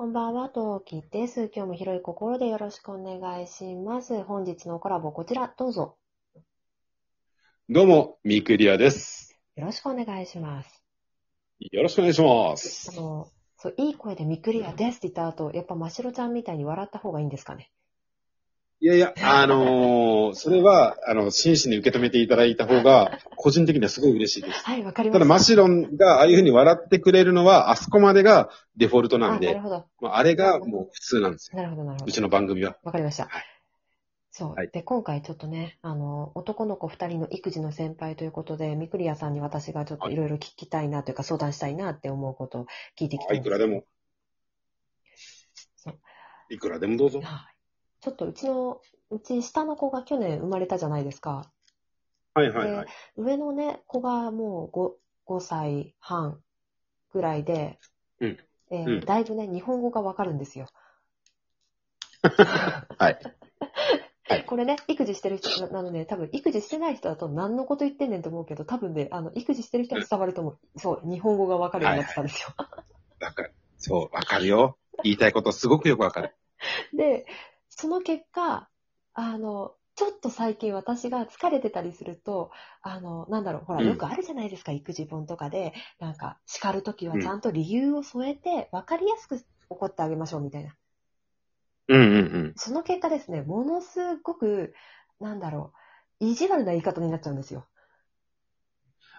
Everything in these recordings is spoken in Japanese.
こんばんは、トウキです。今日も広い心でよろしくお願いします。本日のコラボこちら、どうぞ。どうも、ミクリアです。よろしくお願いします。よろしくお願いしまあす。の、そう、いい声でミクリアですって言った後、やっぱましろちゃんみたいに笑った方がいいんですかね？いやいや、あのーそれは、あの、真摯に受け止めていただいた方が、個人的にはすごい嬉しいです。はい、わかりまただ、した。マシロンがああいうふうに笑ってくれるのは、あそこまでがデフォルトなあ、んでなる、ほど。まああれがもう普通なんですよ。なるほど、なるほどうち。の番組は。わかりました。はいそう、はいで、今回ちょっとね、あの、男の子二人の育児の先輩ということで、ミクリアさんに私がちょっといろいろ聞きたいなというか、相談したいなって思うことを聞いてきたいくらでも。そういくらでもどうぞ。はい。ちょっとうちの、うち下の子が去年生まれたじゃないですか。はいはいはい。上のね、子がもう 5, 5歳半ぐらいで、うんえーうんだいぶね、日本語がわかるんですよ。はい。はい これね、育児してる人なので、多分育児してない人だと何のこと言ってんねんと思うけど、多分ね、あの、育児してる人は伝わると思う。そう、日本語がわかるようになってたんですよ。わかる。そう、わかるよ。言いたいことすごくよくわかる。で、その結果、あの、ちょっと最近私が疲れてたりすると、あの、なんだろう、ほら、うんよくあるじゃないですか、育児本とかで、なんか、叱るときはちゃんと理由を添えて、わかりやすく怒ってあげましょう、みたいな。うんうんうん。その結果ですね、ものすごく、なんだろう、意地悪な言い方になっちゃうんですよ。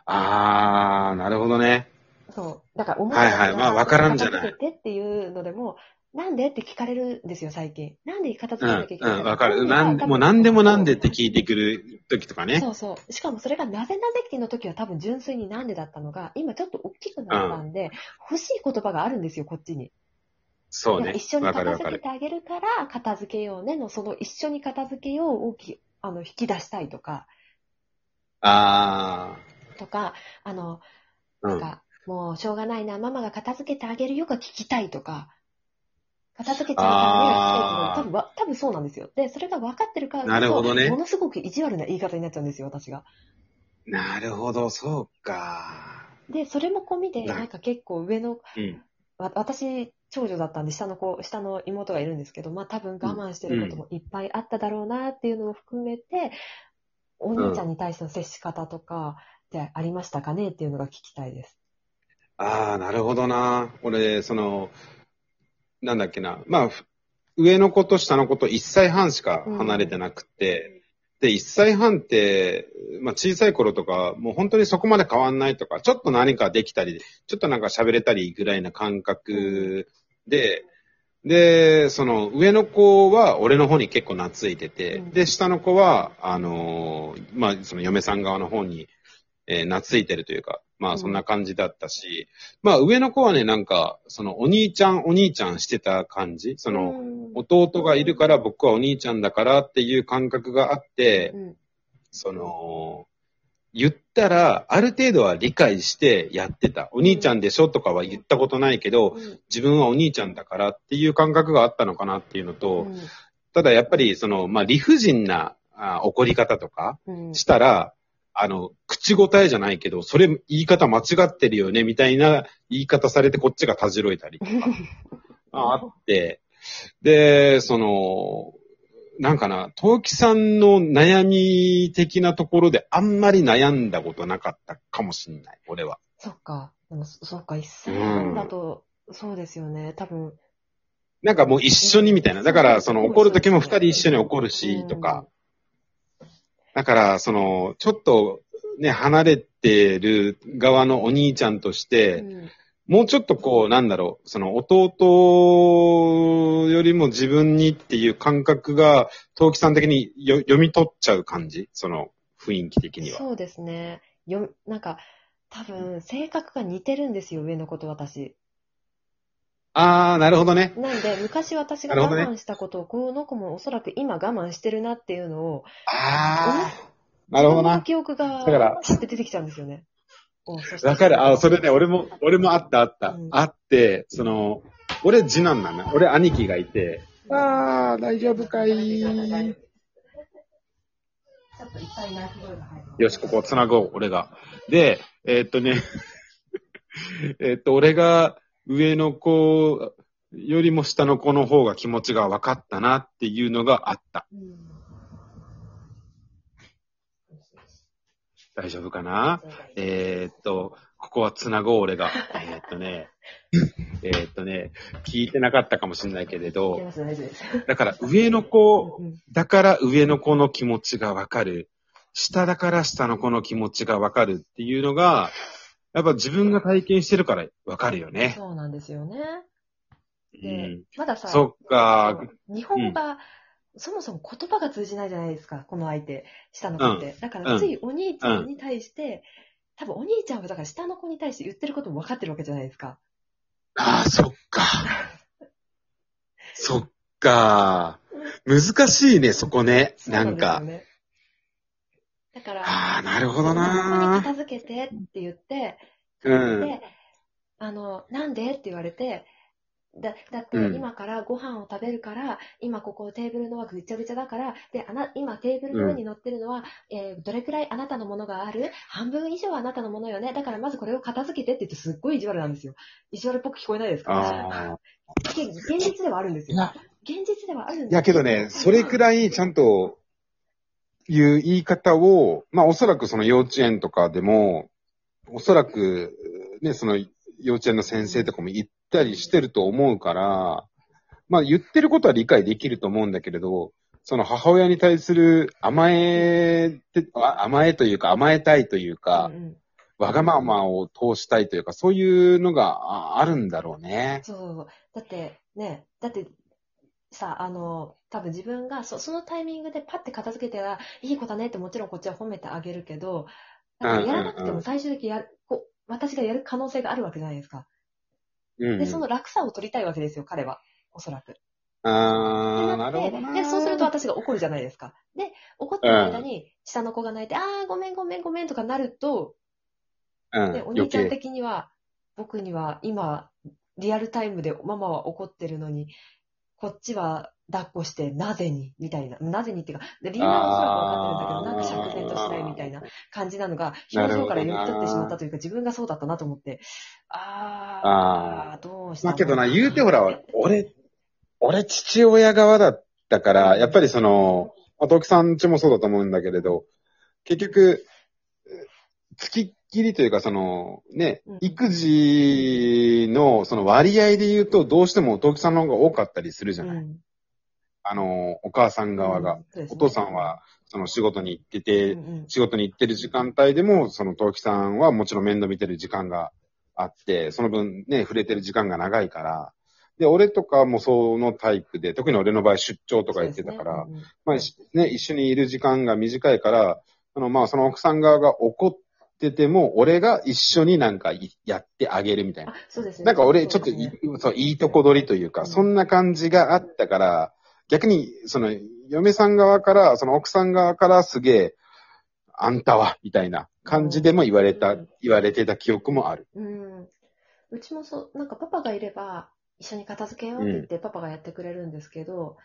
あー、なるほどね。そう。だから、思はいはいまあわからんじゃないてっていうのでも、なんで？って聞かれるんですよ、最近。なんで片付うん、けなきゃいけないうん、わかる。なんで、もう何でもなんでって聞いてくる時とかね。そうそう。しかもそれがなぜなぜ期の時は多分純粋になんでだったのが、今ちょっと大きくなったんで、欲しい言葉があるんですよ、こっちに。そうね一緒。に。片付けてあげるから、片付けようねの、その一緒に片付けようをきあの引き出したいとか、あとか、あの。なんか、もうしょうがないな、ママが片付けてあげるよが聞きたいとか、片付けちゃうからね、多分わ、多分そうなんですよ。で、それが分かってるからなるほどねものすごく意地悪な言い方になっちゃうんですよ、私が。なるほど、そうか。で、それも込みで、ななんか結構上のうん。わ私、長女だったんで、下の子、下の妹がいるんですけど、まあ多分我慢してることもいっぱいあっただろうなっていうのも含めて、お兄ちゃんに対しての接し方とかってありましたかねっていうのが聞きたいです。あー、なるほどな。俺、その、なんだっけな。まあ、ふ上の子と下の子と1歳半しか離れてなくて、で、1歳半って、まあ小さい頃とか、もう本当にそこまで変わんないとか、ちょっと何かできたり、ちょっとなんか喋れたりぐらいな感覚で、で、その上の子は俺の方に結構懐いてて、うん。で、下の子は、あのーまあ、その嫁さん側の方に、えー懐いてるというか、まうん。あそんな感じだったし、まあ上の子はね、なんか、そのお兄ちゃんお兄ちゃんしてた感じ、その、うん。弟がいるから僕はお兄ちゃんだからっていう感覚があって、うん。その、言ったら、ある程度は理解してやってた。お兄ちゃんでしょとかは言ったことないけど、うん。自分はお兄ちゃんだからっていう感覚があったのかなっていうのと、うん。ただやっぱりその、まあ理不尽なあ怒り方とかうん。したら、あの、口答えじゃないけど、それ言い方間違ってるよね、みたいな言い方されてこっちがたじろいたりとか、あ あって、で、その、なんかな、陶器さんの悩み的なところであんまり悩んだことなかったかもしんない、俺は。そっか。でも、そそっか、一歳半だと、そうですよね。多分。なんかもう一緒にみたいな。だから、その怒るときも二人一緒に怒るし、とか。だから、その、ちょっとね、離れてる側のお兄ちゃんとしうて、んもうちょっとこう、なんだろう、その弟よりも自分にっていう感覚が、陶器さん的によ読み取っちゃう感じ？その雰囲気的には。そうですね。よ、なんか、多分、性格が似てるんですよ、上の子と私。あー、なるほどね。なんで、昔私が我慢したことを、この子もおそらく今我慢してるなっていうのを、あー、なるほどな。記憶がだからパッて出てきちゃうんですよね。わかる。あ、それね、俺も、俺もあったあった。うんあって、その、俺次男なの。俺兄貴がいて、あー、大丈夫かい。ちょっといっぱい泣き声が入る。よし、ここ繋ごう、俺が。で、えーっとね、えーっと、俺が上の子よりも下の子の方が気持ちが分かったなっていうのがあった。うん。大丈夫かな？えーっと、ここは繋ごう俺が。えーっとね、えーっとね、聞いてなかったかもしれないけれど。だから上の子うんだから上の子の気持ちがわかる。下だから下の子の気持ちがわかるっていうのが、やっぱ自分が体験してるからわかるよね。そうなんですよね。うでん、まださ、そっか。日本語が、そもそも言葉が通じないじゃないですか、この相手、下の子って。だからついお兄ちゃんに対して、多分お兄ちゃんはだから下の子に対して言ってることも分かってるわけじゃないですか。ああ、そっか。そっか。難しいね、そこね。なんか。ねだから、ああ、なるほどここにな片付けてって言って、うん。で、あの、なんでって言われて、だ、だってうん。今からご飯を食べるから、今ここテーブルの上ぐちゃぐちゃだから、で、あな、今テーブルの上に乗ってるのは、えーどれくらいあなたのものがある？半分以上はあなたのものよね？だからまずこれを片付けてって言ってすっごい意地悪なんですよ。意地悪っぽく聞こえないですか？現実ではあるんですよ。現実ではあるんですいやけどね、それくらいちゃんという言い方を、まあおそらくその幼稚園とかでも、おそらくね、その幼稚園の先生とかも言ったりしてると思うから、まあ言ってることは理解できると思うんだけれど、その母親に対する甘えて、あ甘えというか甘えたいというか、うんうんわがままを通したいというか、そういうのがああるんだろうね。そう。だって、ね、だって、さ、あの、多分自分がそそのタイミングでパッて片付けたら、いい子だねってもちろんこっちは褒めてあげるけど、なんかやらなくても最終的にやる、こう私がやる可能性があるわけじゃないですか。うん。で、その楽さを取りたいわけですよ、彼は。おそらく。ああ、なるほどな。で、そうすると私が怒るじゃないですか。で、怒ってる間に、下の子が泣いて、あー、ごめんごめんごめんとかなると、うん、で、お余兄ちゃん計。的には、僕には今、リアルタイムでママは怒ってるのに、こっちは抱っこして、なぜにみたいな。なぜにっていうか、で理由はおそらく分かってるんだけど、なんか釈然としないみたいな感じなのが、表情から読み取ってしまったというか、自分がそうだったなと思って、あー、どうしたまあけどな、言うてほら、俺、俺父親側だったから、やっぱりその、まあ、東木さんちもそうだと思うんだけれど、結局、付きっきりというか、その、ねうん、育児のその割合で言うと、どうしても東木さんの方が多かったりするじゃない、うん。あの、お母さん側が。うんそうですね。お父さんは、その仕事に行ってて、うんうん。仕事に行ってる時間帯でも、その東木さんはもちろん面倒見てる時間があって、その分ね、触れてる時間が長いから、で、俺とかもそのタイプで、特に俺の場合出張とか言ってたから、そうですね。まあ、しね、一緒にいる時間が短いから、あの、まあ、その奥さん側が怒ってても、俺が一緒になんかいやってあげるみたいな。あ、そうですね。なんか俺、ちょっとい、そうですねそう、いいとこ取りというか、うんそんな感じがあったから、逆に、その、嫁さん側から、その奥さん側からすげえ、あんたは、みたいな感じでも言われたうん、言われてた記憶もある。うん。うちもそう、なんかパパがいれば、一緒に片付けようって言ってパパがやってくれるんですけど、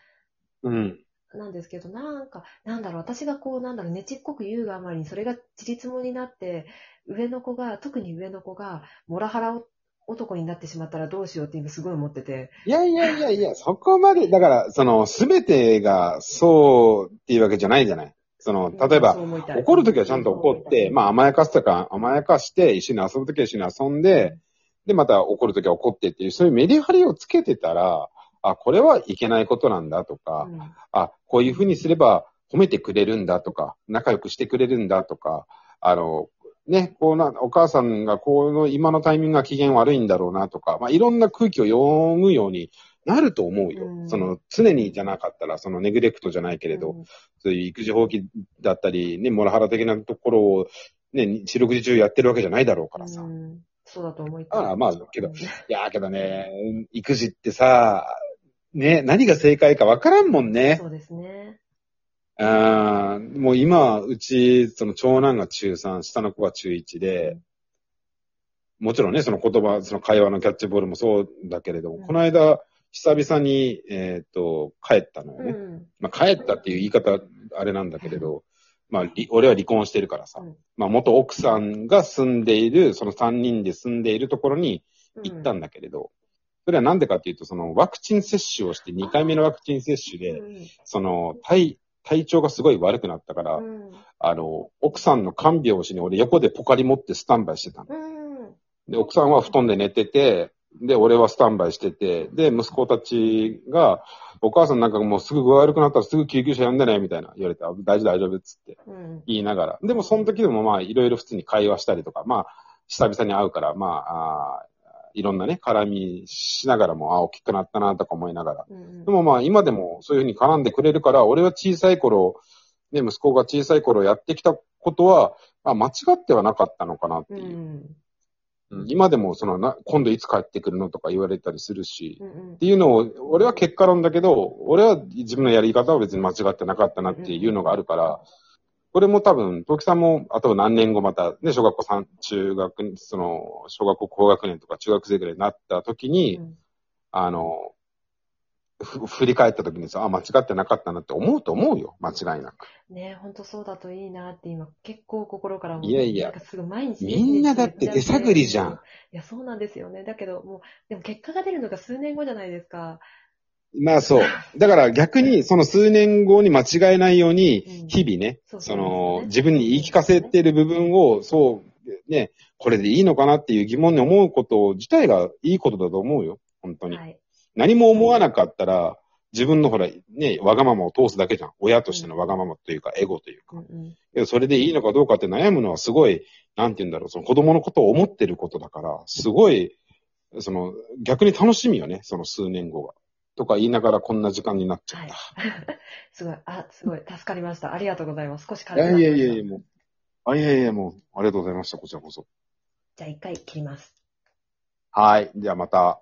うん。なんですけど、なんか、なんだろう、私がこう、なんだろう、ねちっこく言うがあまりに、それがちりつもになって、上の子が、特に上の子が、モラハラ男になってしまったらどうしようって今すごい思ってて。いやいやいやいや、そこまで、だから、その、すべてがそうっていうわけじゃないじゃない。その、例えば怒るときはちゃんと怒って、まあ甘やかすとか甘やかして、一緒に遊ぶときは一緒に遊んで、で、また怒るときは怒ってっていう、そういうメリハリをつけてたら、あ、これはいけないことなんだとか、うんあ、こういうふうにすれば褒めてくれるんだとか、仲良くしてくれるんだとか、あの、ね、こうな、お母さんがこの今のタイミングが機嫌悪いんだろうなとか、まあ、いろんな空気を読むようになると思うよ。うんその、常にじゃなかったら、そのネグレクトじゃないけれど、うんそういう育児放棄だったり、ね、モラハラ的なところを、ね、四六時中やってるわけじゃないだろうからさ。うんそうだと思いたい。ああまあけどうんいやーけどね、育児ってさ、ね、何が正解かわからんもんね。そうですね。あーもう今、うち、その長男が中3、下の子が中1で、もちろんね、その言葉、その会話のキャッチボールもそうだけれども、うんこの間、久々に、えっ、と、帰ったのよね。うん。まあ、帰ったっていう言い方、あれなんだけれど、まあ、り俺は離婚してるからさ、うんまあ、元奥さんが住んでいる、その3人で住んでいるところに行ったんだけれど、それはなんでかっていうと、そのワクチン接種をして、2回目のワクチン接種で、その体、体調がすごい悪くなったから、うん。あの、奥さんの看病をしに俺横でポカリ持ってスタンバイしてたの。うん。で、奥さんは布団で寝てて、で、俺はスタンバイしてて、で、息子たちが、お母さんなんかもうすぐ具合悪くなったらすぐ救急車呼んでね、みたいな言われて、あ大丈夫大丈夫っつってうん。言いながら。でもその時でもまあいろいろ普通に会話したりとか、まあ久々に会うから、まあ、あーいろんなね、絡みしながらも、あ、大きくなったなとか思いながら。うん。でもまあ今でもそういうふうに絡んでくれるから、俺は小さい頃、ね、息子が小さい頃やってきたことは、まあ間違ってはなかったのかなってういう。ん。うん今でもそのな、今度いつ帰ってくるのとか言われたりするし、うんっていうのを、俺は結果論だけど、俺は自分のやり方は別に間違ってなかったなっていうのがあるから、これも多分、東木さんも、あと何年後また、ね、小学校三中学、その、小学校高学年とか中学生ぐらいになった時に、うんあの、ふ振り返った時にさ、あ、間違ってなかったなって思うと思うよ。間違いなく。ね本当そうだといいなって今結構心からもいやいやなんかすごい毎日みんなだって手探りじゃん。いや、そうなんですよね。だけどもう、でも結果が出るのが数年後じゃないですか。まあそう。だから逆に、その数年後に間違えないようにう、ん日々ね、そうその、そうですね自分に言い聞かせてる部分を、そう、ね、これでいいのかなっていう疑問に思うこと自体がいいことだと思うよ。本当に。はい。何も思わなかったら、自分のほら、ね、わがままを通すだけじゃん。親としてのわがままというか、エゴというか。うんそれでいいのかどうかって悩むのはすごい、なんて言うんだろう、その子供のことを思ってることだから、すごい、その、逆に楽しみよね、その数年後が。とか言いながらこんな時間になっちゃはいった。。すごい、あ、すごい、助かりました。ありがとうございます。少しいや軽くなりましたいやいやいや、もう。あ、いやいや、もう、ありがとうございました、こちらこそ。じゃあ一回切ります。はい。じゃあまた。